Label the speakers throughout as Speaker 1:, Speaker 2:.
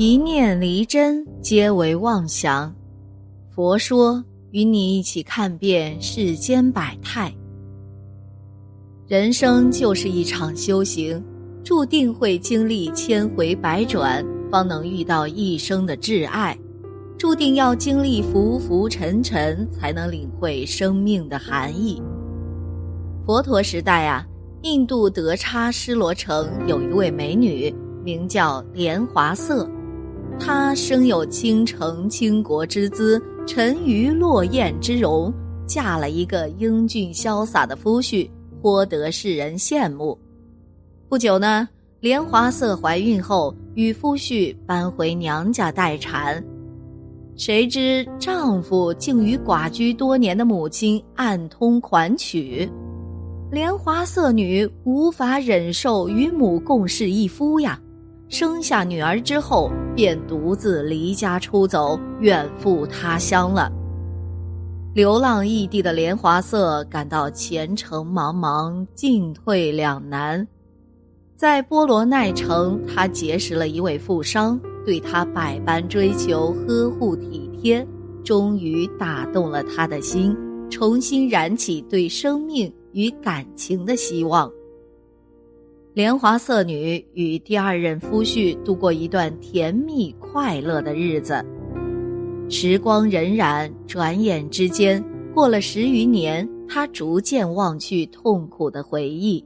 Speaker 1: 一念离真，皆为妄想。佛说，与你一起看遍世间百态。人生就是一场修行，注定会经历千回百转，方能遇到一生的挚爱；注定要经历浮浮沉沉，才能领会生命的含义。佛陀时代啊，印度德差失罗城有一位美女，名叫莲华色。她生有倾城倾国之姿，沉鱼落雁之容，嫁了一个英俊潇洒的夫婿，颇得世人羡慕。不久呢，莲华色怀孕后，与夫婿搬回娘家待产，谁知丈夫竟与寡居多年的母亲暗通款曲，莲华色女无法忍受与母共侍一夫呀。生下女儿之后，便独自离家出走，远赴他乡了。流浪异地的莲华色感到前程茫茫，进退两难。在波罗奈城，他结识了一位富商，对他百般追求、呵护体贴，终于打动了他的心，重新燃起对生命与感情的希望。莲华色女与第二任夫婿度过一段甜蜜快乐的日子。时光荏苒，转眼之间过了十余年，她逐渐忘去痛苦的回忆。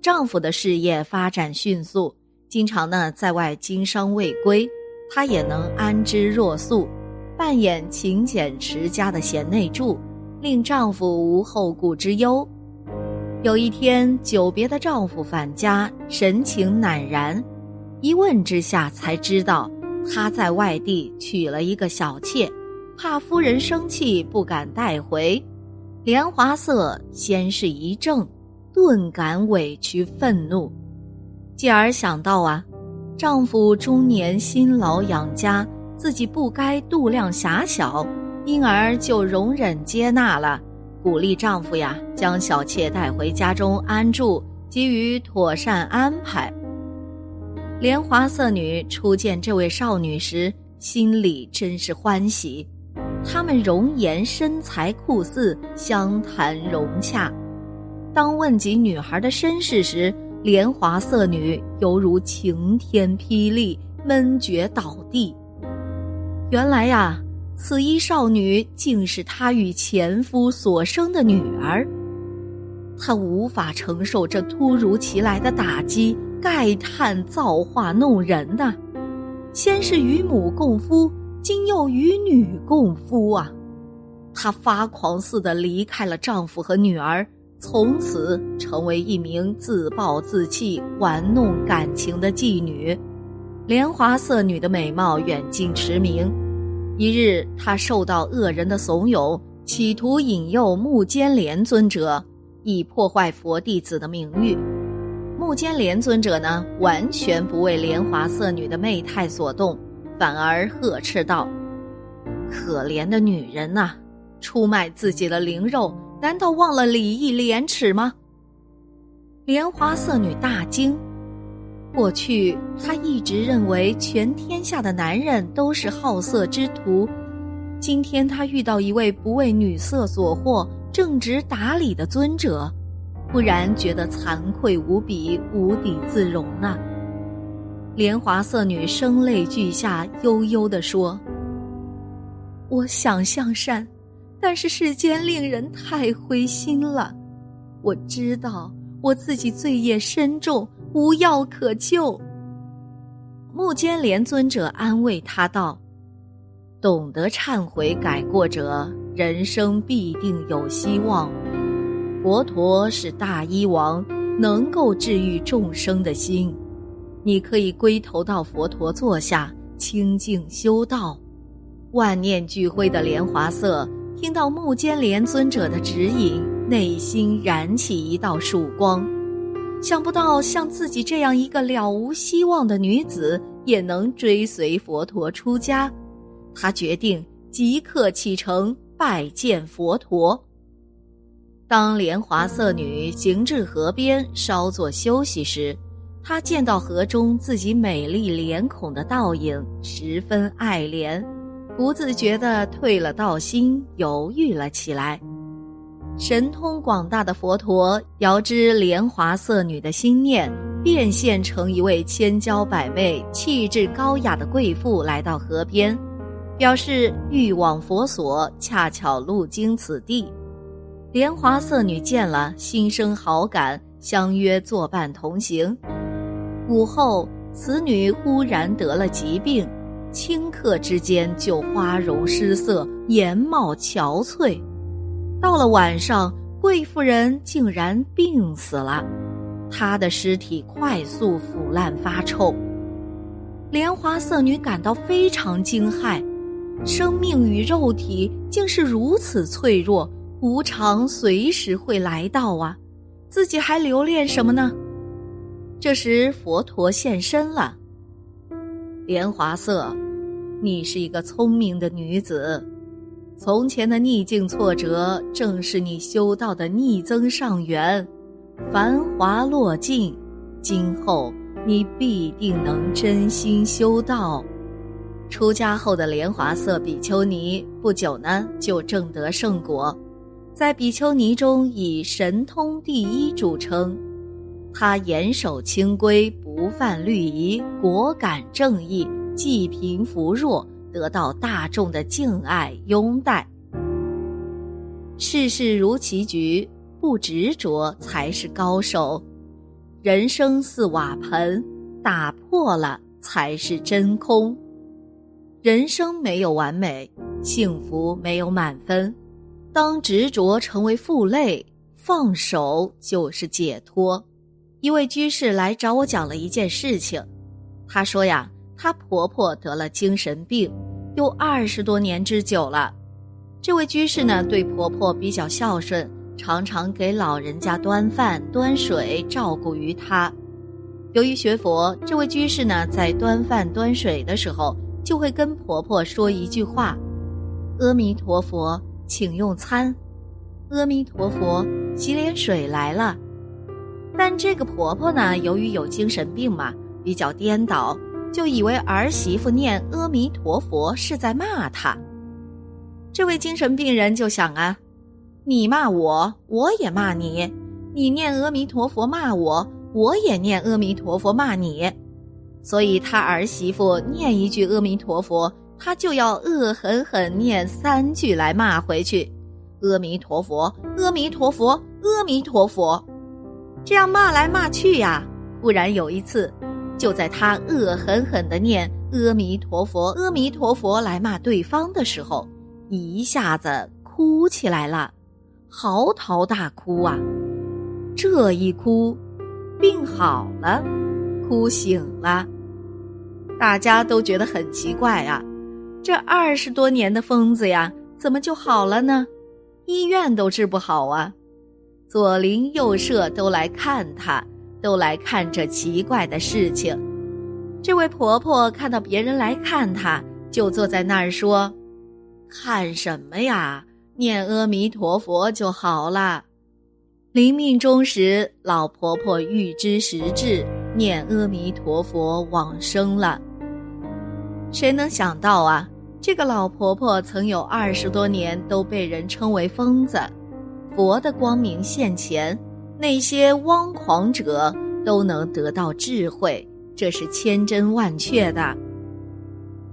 Speaker 1: 丈夫的事业发展迅速，经常呢在外经商未归，她也能安之若素，扮演勤俭持家的贤内助，令丈夫无后顾之忧。有一天，久别的丈夫返家，神情赧然。一问之下，才知道他在外地娶了一个小妾，怕夫人生气，不敢带回。莲华色先是一怔，顿感委屈愤怒，继而想到啊，丈夫中年辛劳养家，自己不该度量狭小，因而就容忍接纳了。鼓励丈夫呀，将小妾带回家中安住，给予妥善安排。莲华色女初见这位少女时，心里真是欢喜。她们容颜身材酷似，相谈融洽。当问及女孩的身世时，莲华色女犹如晴天霹雳，闷绝倒地。原来呀。此一少女竟是她与前夫所生的女儿，她无法承受这突如其来的打击，慨叹造化弄人呐！先是与母共夫，今又与女共夫啊！她发狂似的离开了丈夫和女儿，从此成为一名自暴自弃、玩弄感情的妓女。莲华色女的美貌远近驰名。一日，他受到恶人的怂恿，企图引诱木间莲尊者，以破坏佛弟子的名誉。木间莲尊者呢，完全不为莲华色女的媚态所动，反而呵斥道：“可怜的女人呐，出卖自己的灵肉，难道忘了礼义廉耻吗？”莲华色女大惊。过去，她一直认为全天下的男人都是好色之徒。今天，她遇到一位不为女色所惑、正直达理的尊者，忽然觉得惭愧无比、无地自容啊！莲华色女声泪俱下，悠悠地说：“我想向善，但是世间令人太灰心了。我知道我自己罪业深重。”无药可救。木间莲尊者安慰他道：“懂得忏悔改过者，人生必定有希望。佛陀是大医王，能够治愈众生的心。你可以归头到佛陀座下，清净修道。”万念俱灰的莲华色听到木间莲尊者的指引，内心燃起一道曙光。想不到像自己这样一个了无希望的女子，也能追随佛陀出家。他决定即刻启程拜见佛陀。当莲华色女行至河边稍作休息时，他见到河中自己美丽脸孔的倒影，十分爱怜，不自觉地退了道心，犹豫了起来。神通广大的佛陀遥知莲华色女的心念，变现成一位千娇百媚、气质高雅的贵妇，来到河边，表示欲往佛所，恰巧路经此地。莲华色女见了，心生好感，相约作伴同行。午后，此女忽然得了疾病，顷刻之间就花容失色，颜貌憔悴。到了晚上，贵妇人竟然病死了，她的尸体快速腐烂发臭。莲华色女感到非常惊骇，生命与肉体竟是如此脆弱。无常随时会来到啊，自己还留恋什么呢？这时佛陀现身了。莲华色，你是一个聪明的女子，从前的逆境挫折正是你修道的逆增上缘，繁华落尽，今后你必定能真心修道。出家后的莲华色比丘尼不久呢，就证得圣果。在比丘尼中以神通第一著称，他严守清规，不犯律仪，果敢正义，济贫扶弱，得到大众的敬爱拥戴。事事如棋局，不执着才是高手。人生似瓦盆，打破了才是真空。人生没有完美，幸福没有满分。当执着成为负累，放手就是解脱。一位居士来找我讲了一件事情，他说呀，她婆婆得了精神病，有二十多年之久了。这位居士呢，对婆婆比较孝顺，常常给老人家端饭、端水，照顾于她。由于学佛，这位居士呢，在端饭端水的时候，就会跟婆婆说一句话：“阿弥陀佛。”请用餐，阿弥陀佛，洗脸水来了。但这个婆婆呢，由于有精神病嘛，比较颠倒，就以为儿媳妇念阿弥陀佛是在骂她。这位精神病人就想啊，你骂我，我也骂你；你念阿弥陀佛骂我，我也念阿弥陀佛骂你。所以他儿媳妇念一句阿弥陀佛。他就要恶狠狠念三句来骂回去，阿弥陀佛，阿弥陀佛，阿弥陀佛，这样骂来骂去呀。忽然有一次，就在他恶狠狠的念阿弥陀佛，阿弥陀佛来骂对方的时候，一下子哭起来了，嚎啕大哭啊。这一哭，病好了，哭醒了，大家都觉得很奇怪啊。这二十多年的疯子呀，怎么就好了呢？医院都治不好啊！左邻右舍都来看他，都来看这奇怪的事情。这位婆婆看到别人来看她，就坐在那儿说：“看什么呀？念阿弥陀佛就好了。”临命终时，老婆婆预知时至，念阿弥陀佛往生了。谁能想到啊？这个老婆婆曾有二十多年都被人称为疯子，佛的光明现前，那些汪狂者都能得到智慧，这是千真万确的。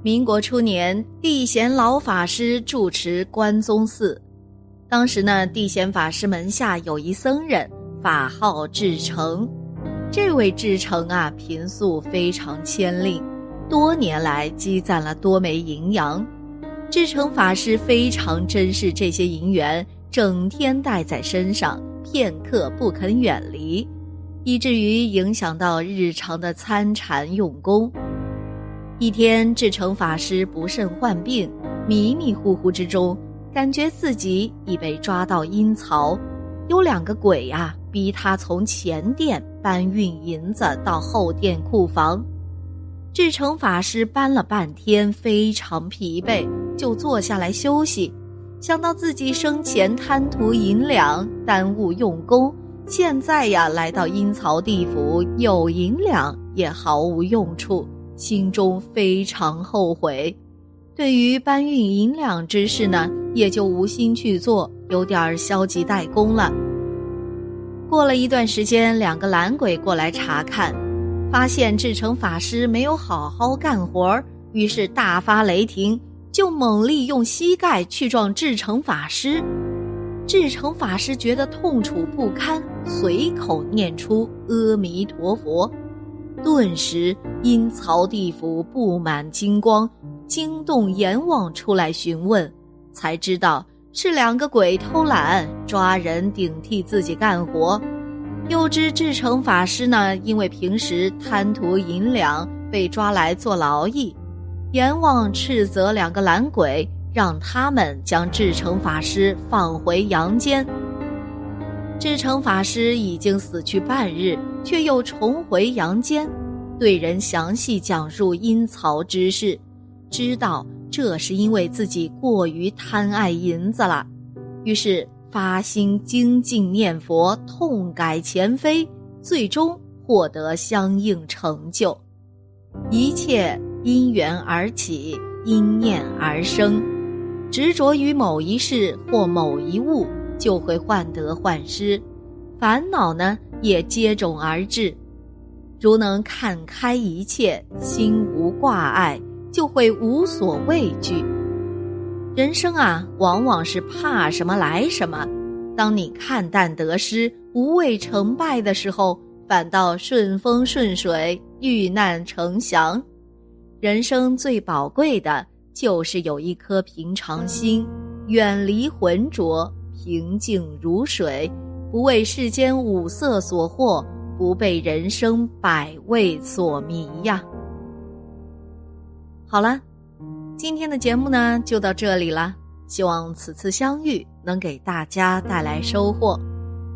Speaker 1: 民国初年，地贤老法师住持关宗寺，当时呢，地贤法师门下有一僧人，法号智成，这位智成啊，贫素非常谦吝。多年来积攒了多枚银洋，智成法师非常珍视这些银元，整天带在身上，片刻不肯远离，以至于影响到日常的参禅用功。一天，智成法师不慎患病，迷迷糊糊之中，感觉自己已被抓到阴曹，有两个鬼呀，逼他从前殿搬运银子到后殿库房。智成法师搬了半天，非常疲惫，就坐下来休息。想到自己生前贪图银两，耽误用功，现在呀，来到阴曹地府有银两也毫无用处，心中非常后悔。对于搬运银两之事呢，也就无心去做，有点消极怠工了。过了一段时间，两个懒鬼过来查看，发现智成法师没有好好干活于是大发雷霆，就猛力用膝盖去撞智成法师。智成法师觉得痛楚不堪，随口念出阿弥陀佛，顿时阴曹地府布满金光，惊动阎王出来询问，才知道。是两个鬼偷懒抓人顶替自己干活，又知智成法师呢，因为平时贪图银两被抓来做劳役，阎王斥责两个懒鬼，让他们将智诚法师放回阳间。智诚法师已经死去半日，却又重回阳间，对人详细讲述阴曹之事，知道。这是因为自己过于贪爱银子了，于是发心精进念佛，痛改前非，最终获得相应成就。一切因缘而起，因念而生。执着于某一事或某一物，就会患得患失，烦恼呢也接踵而至。如能看开一切，心无挂碍。就会无所畏惧。人生啊，往往是怕什么来什么。当你看淡得失、无畏成败的时候，反倒顺风顺水、遇难成祥。人生最宝贵的就是有一颗平常心，远离浑浊，平静如水，不为世间五色所惑，不被人生百味所迷呀。好了，今天的节目呢就到这里了。希望此次相遇能给大家带来收获。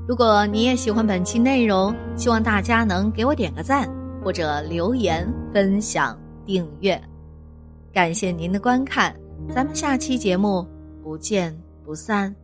Speaker 1: 如果你也喜欢本期内容，希望大家能给我点个赞，或者留言、分享、订阅。感谢您的观看，咱们下期节目不见不散。